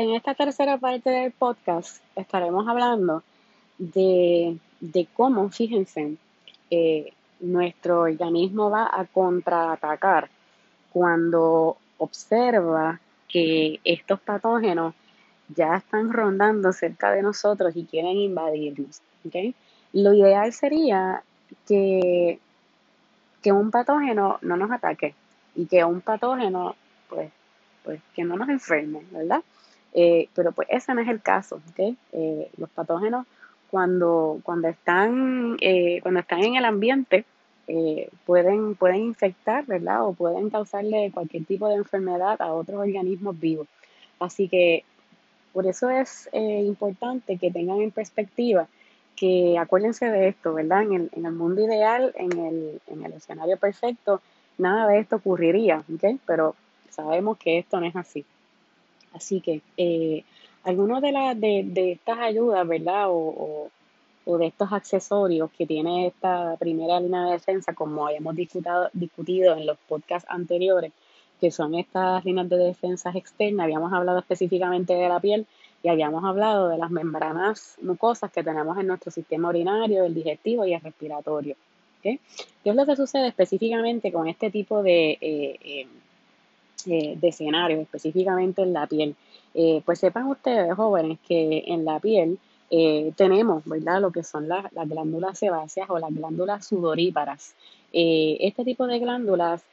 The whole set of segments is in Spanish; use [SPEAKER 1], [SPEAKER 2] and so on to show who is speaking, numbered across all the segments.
[SPEAKER 1] En esta tercera parte del podcast estaremos hablando de, cómo, fíjense, eh, nuestro organismo va a contraatacar cuando observa que estos patógenos ya están rondando cerca de nosotros y quieren invadirnos. Lo ideal sería que, que un patógeno no nos ataque y que un patógeno, pues, pues que no nos enferme, ¿verdad? Eh, pero pues ese no es el caso. Eh, los patógenos cuando, cuando, están, eh, cuando están en el ambiente pueden, pueden infectar, ¿verdad? O pueden causarle cualquier tipo de enfermedad a otros organismos vivos. Así que por eso es importante que tengan en perspectiva que acuérdense de esto, ¿verdad? En el, en el mundo ideal, en el, en el escenario perfecto, nada de esto ocurriría, ¿ok? Pero sabemos que esto no es así. Así que eh, algunos de, de, de, estas ayudas, ¿verdad? O, o, de estos accesorios que tiene esta primera línea de defensa, como habíamos discutido, discutido en los podcasts anteriores, que son estas líneas de defensa externas, habíamos hablado específicamente de la piel y habíamos hablado de las membranas mucosas que tenemos en nuestro sistema urinario, el digestivo y el respiratorio. ¿Qué es lo que sucede específicamente con este tipo de... Eh, eh, eh, de escenarios, específicamente en la piel. Eh, pues sepan ustedes, jóvenes, que en la piel eh, tenemos, ¿verdad? Lo que son las, glándulas sebáceas o las glándulas sudoríparas. este tipo de glándulas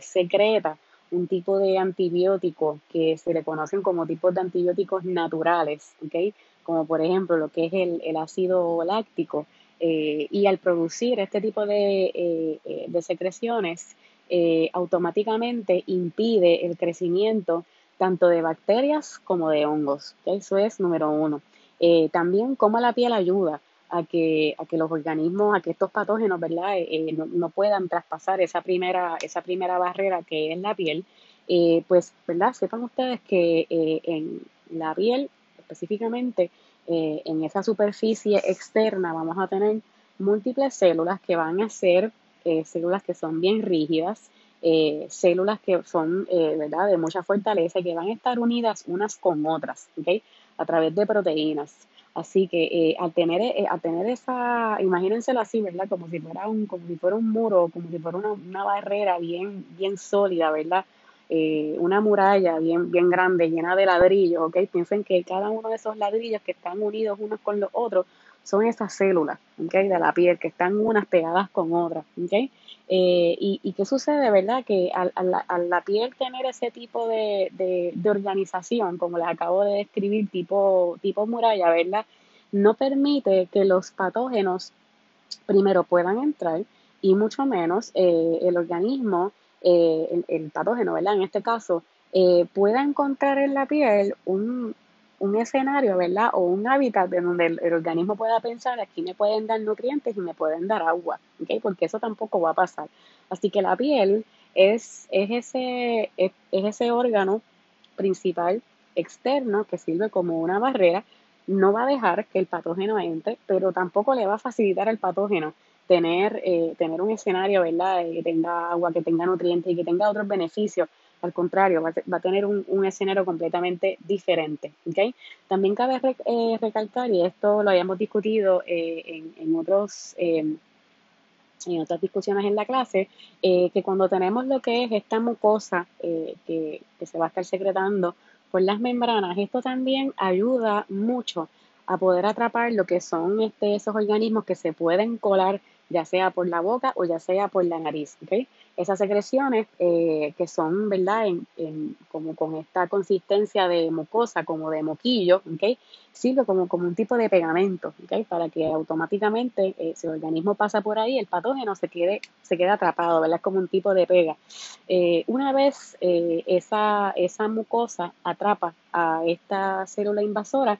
[SPEAKER 1] secreta un tipo de antibiótico que se le conocen como tipos de antibióticos naturales, ¿ok? Como por ejemplo lo que es el, ácido láctico. y al producir este tipo de, de secreciones, eh, automáticamente impide el crecimiento tanto de bacterias como de hongos. Eso es número uno. Eh, también cómo la piel ayuda a que, a que los organismos, a que estos patógenos, ¿verdad? Eh, no, puedan traspasar esa primera, esa primera barrera que es la piel. pues, ¿verdad? Sepan ustedes que en la piel, específicamente en esa superficie externa, vamos a tener múltiples células que van a ser eh, células que son bien rígidas, eh, células que son eh, ¿verdad? de mucha fortaleza y que van a estar unidas unas con otras, a través de proteínas. Así que al tener, al tener esa, imagínenselo así, ¿verdad? Como si fuera un, como si fuera un muro, como si fuera una, barrera bien, bien sólida, ¿verdad? una muralla bien, bien grande, llena de ladrillos, ¿ok? Piensen que cada uno de esos ladrillos que están unidos unos con los otros son esas células ¿okay? de la piel que están unas pegadas con otras. Eh, y, qué sucede, verdad? Que al, la, piel tener ese tipo de, de, organización, como les acabo de describir, tipo, tipo muralla, ¿verdad? No permite que los patógenos primero puedan entrar y mucho menos eh, el organismo, eh, el, el, patógeno, ¿verdad? En este caso, pueda encontrar en la piel un, un escenario, ¿verdad? O un hábitat de donde el, organismo pueda pensar, aquí me pueden dar nutrientes y me pueden dar agua, ¿ok? Porque eso tampoco va a pasar. Así que la piel es, es, ese, es, ese órgano principal externo que sirve como una barrera, no va a dejar que el patógeno entre, pero tampoco le va a facilitar al patógeno tener, eh, tener un escenario, ¿verdad? Que tenga agua, que tenga nutrientes y que tenga otros beneficios al contrario, va a, tener un, escenario completamente diferente. También cabe eh, recalcar, y esto lo habíamos discutido eh, en, otros, em, en otras discusiones en la clase, eh, que cuando tenemos lo que es esta mucosa que, se va a estar secretando por las membranas, esto también ayuda mucho a poder atrapar lo que son este, esos organismos que se pueden colar ya sea por la boca o ya sea por la nariz. ¿okay? Esas secreciones eh, que son, ¿verdad?, en, como con esta consistencia de mucosa, como de moquillo, ¿okay? sirve como, como un tipo de pegamento, ¿okay? para que automáticamente, eh, si el organismo pasa por ahí, el patógeno se quede, se quede atrapado, ¿verdad? Como un tipo de pega. Eh, una vez esa, esa mucosa atrapa a esta célula invasora,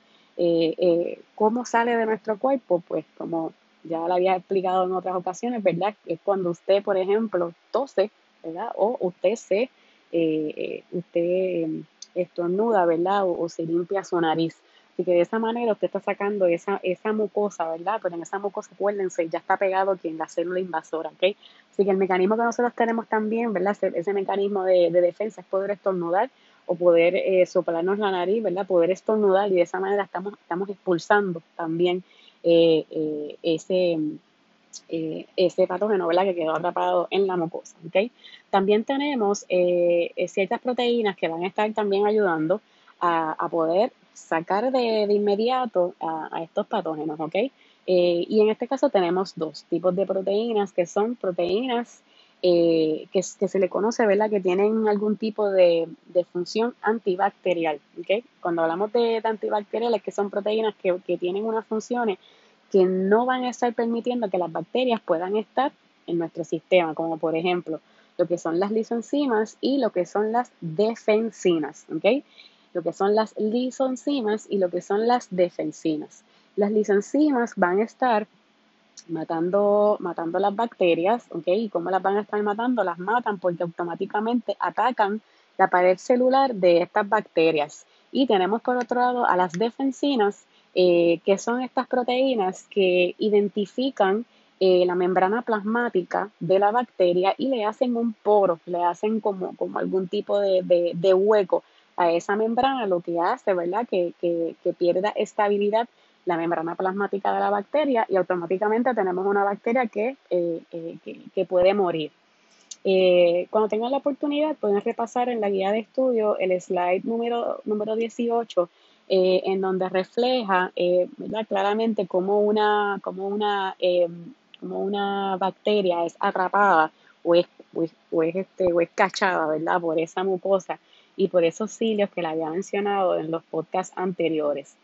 [SPEAKER 1] ¿cómo sale de nuestro cuerpo? Pues como ya lo había explicado en otras ocasiones, ¿verdad? Es cuando usted, por ejemplo, tose, ¿verdad? O usted se, eh, eh, usted em, estornuda, ¿verdad? O, se limpia su nariz. Así que de esa manera usted está sacando esa, esa mucosa, ¿verdad? Pero en esa mucosa, acuérdense, ya está pegado aquí en la célula invasora, ¿ok? Así que el mecanismo que nosotros tenemos también, ¿verdad? Ese, mecanismo de, de, defensa es poder estornudar o poder eh, soplarnos la nariz, ¿verdad? Poder estornudar y de esa manera estamos, estamos expulsando también eh, eh, ese, ese patógeno, ¿verdad? Que quedó atrapado en la mucosa, ¿ok? También tenemos ciertas proteínas que van a estar también ayudando a, poder sacar de, inmediato a, estos patógenos, ¿ok? y en este caso tenemos dos tipos de proteínas que son proteínas eh, que, se le conoce, ¿verdad? Que tienen algún tipo de, función antibacterial, ¿ok? Cuando hablamos de, antibacteriales, que son proteínas que, tienen unas funciones que no van a estar permitiendo que las bacterias puedan estar en nuestro sistema, como por ejemplo lo que son las lisoenzimas y lo que son las defensinas, ¿ok? Lo que son las lisoenzimas y lo que son las defensinas. Las lisoenzimas van a estar matando, matando las bacterias, ¿ok? ¿Y cómo las van a estar matando? Las matan porque automáticamente atacan la pared celular de estas bacterias. Y tenemos por otro lado a las defensinas, eh, que son estas proteínas que identifican eh, la membrana plasmática de la bacteria y le hacen un poro, le hacen como, como algún tipo de, de, hueco a esa membrana, lo que hace, ¿verdad? Que, que, que pierda estabilidad la membrana plasmática de la bacteria y automáticamente tenemos una bacteria que, eh, eh, que, puede morir. Eh, cuando tengan la oportunidad pueden repasar en la guía de estudio el slide número, número 18 en donde refleja claramente cómo una, como una, como una bacteria es atrapada o es, o es, este, o es cachada ¿verdad? por esa mucosa y por esos cilios que la había mencionado en los podcasts anteriores.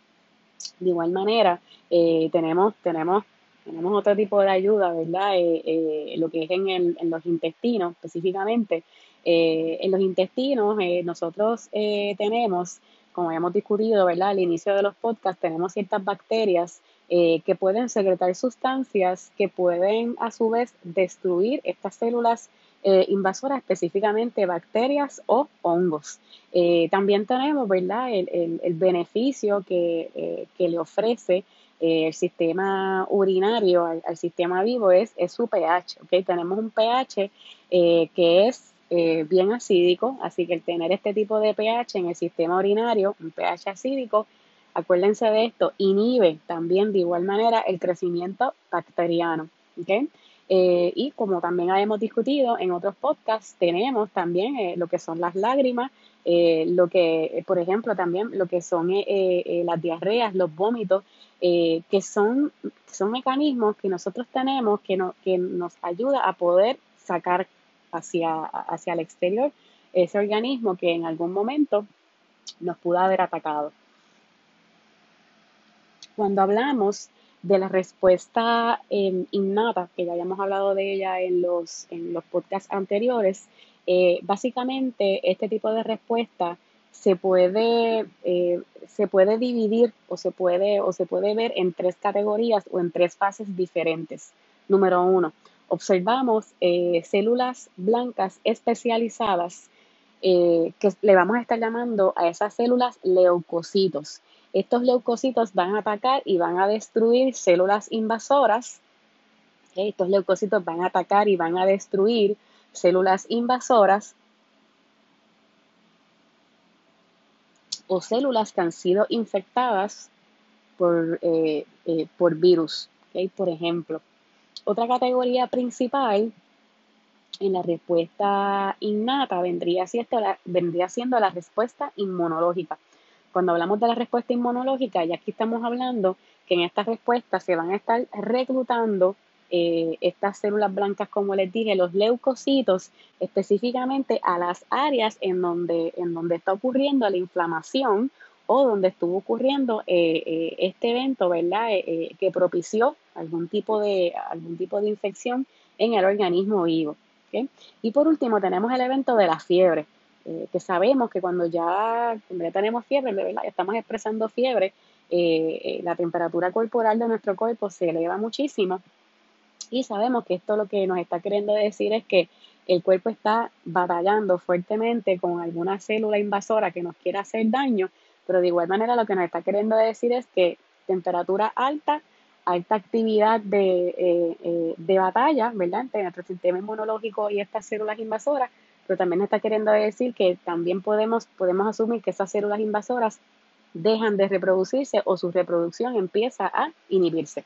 [SPEAKER 1] De igual manera, eh, tenemos, tenemos, tenemos otro tipo de ayuda, ¿verdad? Eh, eh, lo que es en, el, en los intestinos específicamente. en los intestinos nosotros tenemos, como habíamos discutido, ¿verdad? Al inicio de los podcasts, tenemos ciertas bacterias que pueden secretar sustancias que pueden a su vez destruir estas células eh, invasoras, específicamente bacterias o hongos. Eh, también tenemos, ¿verdad?, el, el, beneficio que, eh, que, le ofrece el sistema urinario al, sistema vivo es, es, su pH, ¿ok? Tenemos un pH que es bien acídico, así que el tener este tipo de pH en el sistema urinario, un pH acídico, acuérdense de esto, inhibe también de igual manera el crecimiento bacteriano, ¿ok? Eh, y como también hemos discutido en otros podcasts, tenemos también eh, lo que son las lágrimas, eh, lo que, por ejemplo, también lo que son las diarreas, los vómitos, que son, son mecanismos que nosotros tenemos que, no, que nos ayuda a poder sacar hacia, hacia el exterior ese organismo que en algún momento nos pudo haber atacado. Cuando hablamos de la respuesta em, innata, que ya habíamos hablado de ella en los, en los podcasts anteriores, eh, básicamente este tipo de respuesta se puede, eh, se puede dividir o se puede, o se puede ver en tres categorías o en tres fases diferentes. Número uno, observamos eh, células blancas especializadas que le vamos a estar llamando a esas células leucocitos. Estos leucocitos van a atacar y van a destruir células invasoras. Estos leucocitos van a atacar y van a destruir células invasoras o células que han sido infectadas por, eh, eh, por virus, por ejemplo. Otra categoría principal en la respuesta innata vendría vendría siendo la respuesta inmunológica. Cuando hablamos de la respuesta inmunológica, ya aquí estamos hablando que en esta respuesta se van a estar reclutando eh, estas células blancas, como les dije, los leucocitos, específicamente a las áreas en donde, en donde está ocurriendo la inflamación o donde estuvo ocurriendo eh, eh, este evento, ¿verdad? que propició algún tipo, de, algún tipo de infección en el organismo vivo. Y por último tenemos el evento de la fiebre. Eh, que sabemos que cuando ya, tenemos fiebre, ¿verdad? estamos expresando fiebre, eh, eh, la temperatura corporal de nuestro cuerpo se eleva muchísimo y sabemos que esto lo que nos está queriendo decir es que el cuerpo está batallando fuertemente con alguna célula invasora que nos quiera hacer daño, pero de igual manera lo que nos está queriendo decir es que temperatura alta, alta actividad de, de batalla, ¿verdad? Entre nuestro sistema inmunológico y estas células invasoras, pero también está queriendo decir que también podemos, podemos asumir que esas células invasoras dejan de reproducirse o su reproducción empieza a inhibirse.